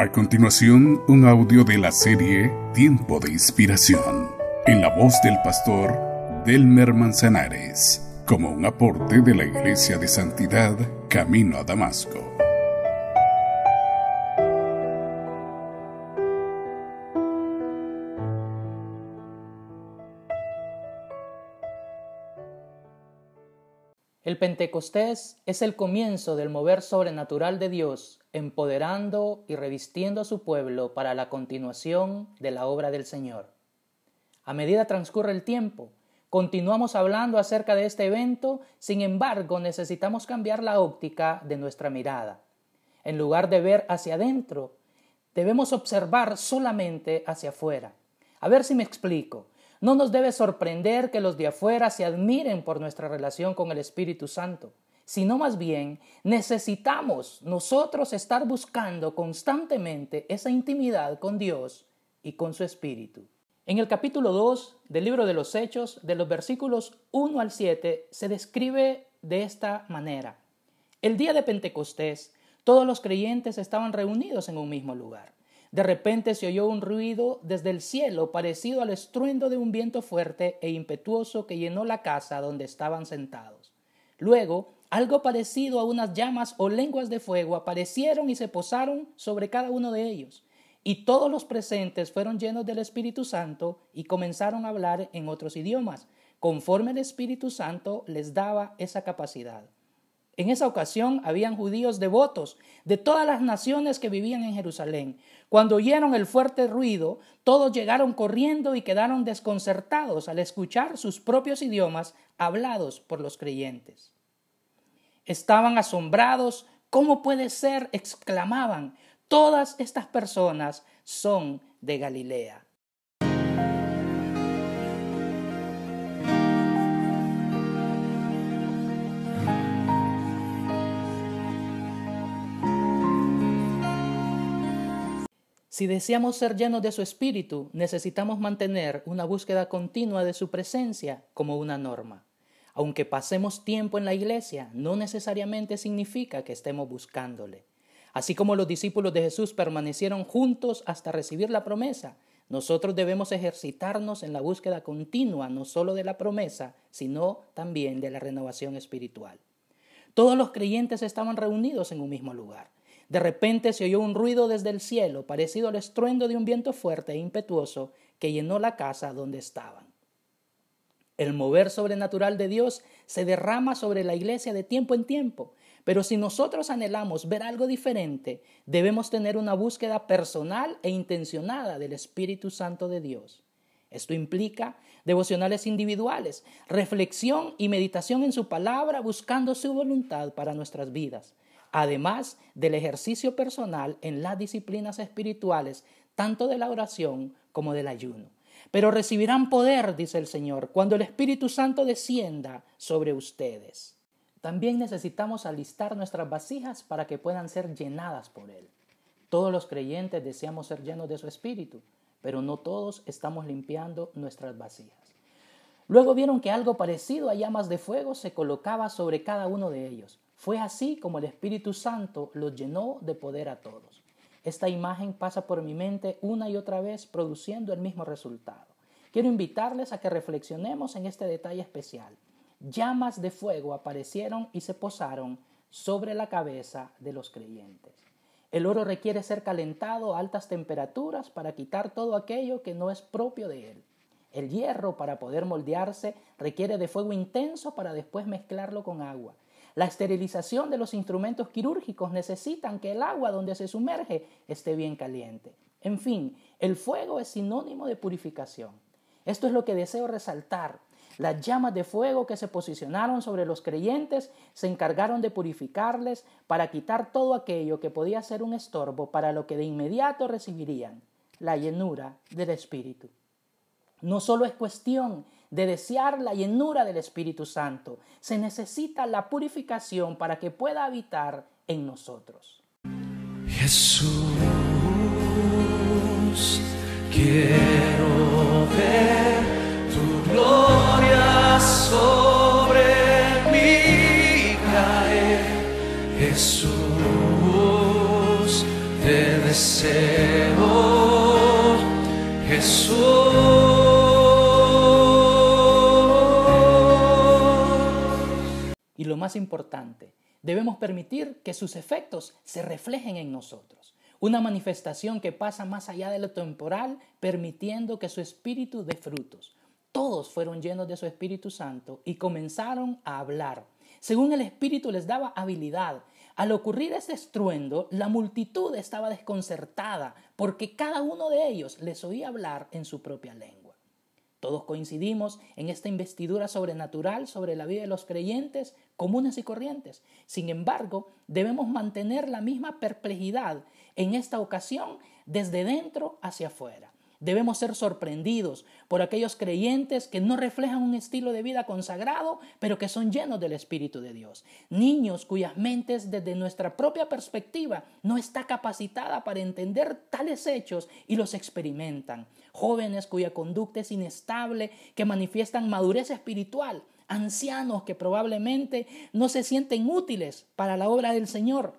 A continuación, un audio de la serie Tiempo de Inspiración, en la voz del pastor Delmer Manzanares, como un aporte de la Iglesia de Santidad Camino a Damasco. El Pentecostés es el comienzo del mover sobrenatural de Dios, empoderando y revistiendo a su pueblo para la continuación de la obra del Señor. A medida transcurre el tiempo, continuamos hablando acerca de este evento, sin embargo necesitamos cambiar la óptica de nuestra mirada. En lugar de ver hacia adentro, debemos observar solamente hacia afuera. A ver si me explico. No nos debe sorprender que los de afuera se admiren por nuestra relación con el Espíritu Santo, sino más bien necesitamos nosotros estar buscando constantemente esa intimidad con Dios y con su Espíritu. En el capítulo 2 del libro de los Hechos, de los versículos 1 al 7, se describe de esta manera. El día de Pentecostés, todos los creyentes estaban reunidos en un mismo lugar. De repente se oyó un ruido desde el cielo parecido al estruendo de un viento fuerte e impetuoso que llenó la casa donde estaban sentados. Luego, algo parecido a unas llamas o lenguas de fuego aparecieron y se posaron sobre cada uno de ellos. Y todos los presentes fueron llenos del Espíritu Santo y comenzaron a hablar en otros idiomas, conforme el Espíritu Santo les daba esa capacidad. En esa ocasión habían judíos devotos de todas las naciones que vivían en Jerusalén. Cuando oyeron el fuerte ruido, todos llegaron corriendo y quedaron desconcertados al escuchar sus propios idiomas hablados por los creyentes. Estaban asombrados. ¿Cómo puede ser? exclamaban. Todas estas personas son de Galilea. Si deseamos ser llenos de su espíritu, necesitamos mantener una búsqueda continua de su presencia como una norma. Aunque pasemos tiempo en la iglesia, no necesariamente significa que estemos buscándole. Así como los discípulos de Jesús permanecieron juntos hasta recibir la promesa, nosotros debemos ejercitarnos en la búsqueda continua no solo de la promesa, sino también de la renovación espiritual. Todos los creyentes estaban reunidos en un mismo lugar. De repente se oyó un ruido desde el cielo, parecido al estruendo de un viento fuerte e impetuoso que llenó la casa donde estaban. El mover sobrenatural de Dios se derrama sobre la iglesia de tiempo en tiempo, pero si nosotros anhelamos ver algo diferente, debemos tener una búsqueda personal e intencionada del Espíritu Santo de Dios. Esto implica devocionales individuales, reflexión y meditación en su palabra buscando su voluntad para nuestras vidas además del ejercicio personal en las disciplinas espirituales, tanto de la oración como del ayuno. Pero recibirán poder, dice el Señor, cuando el Espíritu Santo descienda sobre ustedes. También necesitamos alistar nuestras vasijas para que puedan ser llenadas por Él. Todos los creyentes deseamos ser llenos de su Espíritu, pero no todos estamos limpiando nuestras vasijas. Luego vieron que algo parecido a llamas de fuego se colocaba sobre cada uno de ellos. Fue así como el Espíritu Santo los llenó de poder a todos. Esta imagen pasa por mi mente una y otra vez produciendo el mismo resultado. Quiero invitarles a que reflexionemos en este detalle especial. Llamas de fuego aparecieron y se posaron sobre la cabeza de los creyentes. El oro requiere ser calentado a altas temperaturas para quitar todo aquello que no es propio de él. El hierro, para poder moldearse, requiere de fuego intenso para después mezclarlo con agua. La esterilización de los instrumentos quirúrgicos necesitan que el agua donde se sumerge esté bien caliente. En fin, el fuego es sinónimo de purificación. Esto es lo que deseo resaltar. Las llamas de fuego que se posicionaron sobre los creyentes se encargaron de purificarles para quitar todo aquello que podía ser un estorbo para lo que de inmediato recibirían, la llenura del Espíritu. No solo es cuestión de desear la llenura del Espíritu Santo. Se necesita la purificación para que pueda habitar en nosotros. Jesús, quiero ver tu gloria sobre mí caer. Jesús, te deseo, Jesús. Y lo más importante, debemos permitir que sus efectos se reflejen en nosotros. Una manifestación que pasa más allá de lo temporal, permitiendo que su espíritu dé frutos. Todos fueron llenos de su Espíritu Santo y comenzaron a hablar. Según el Espíritu les daba habilidad. Al ocurrir este estruendo, la multitud estaba desconcertada porque cada uno de ellos les oía hablar en su propia lengua. Todos coincidimos en esta investidura sobrenatural sobre la vida de los creyentes comunes y corrientes. Sin embargo, debemos mantener la misma perplejidad en esta ocasión desde dentro hacia afuera. Debemos ser sorprendidos por aquellos creyentes que no reflejan un estilo de vida consagrado, pero que son llenos del Espíritu de Dios. Niños cuyas mentes desde nuestra propia perspectiva no está capacitada para entender tales hechos y los experimentan. Jóvenes cuya conducta es inestable, que manifiestan madurez espiritual. Ancianos que probablemente no se sienten útiles para la obra del Señor.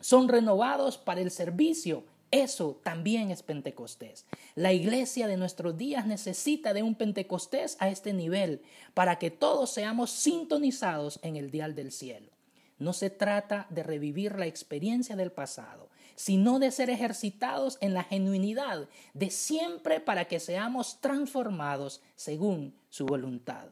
Son renovados para el servicio eso también es Pentecostés. La iglesia de nuestros días necesita de un Pentecostés a este nivel para que todos seamos sintonizados en el dial del cielo. No se trata de revivir la experiencia del pasado, sino de ser ejercitados en la genuinidad de siempre para que seamos transformados según su voluntad.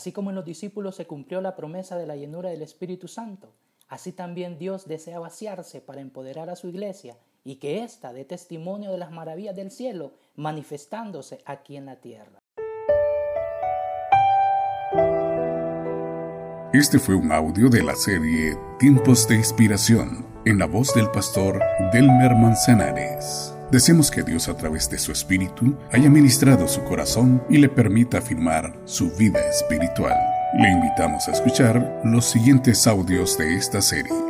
Así como en los discípulos se cumplió la promesa de la llenura del Espíritu Santo, así también Dios desea vaciarse para empoderar a su iglesia y que ésta dé testimonio de las maravillas del cielo manifestándose aquí en la tierra. Este fue un audio de la serie Tiempos de Inspiración en la voz del pastor Delmer Manzanares. Deseamos que Dios a través de su Espíritu haya ministrado su corazón y le permita afirmar su vida espiritual. Le invitamos a escuchar los siguientes audios de esta serie.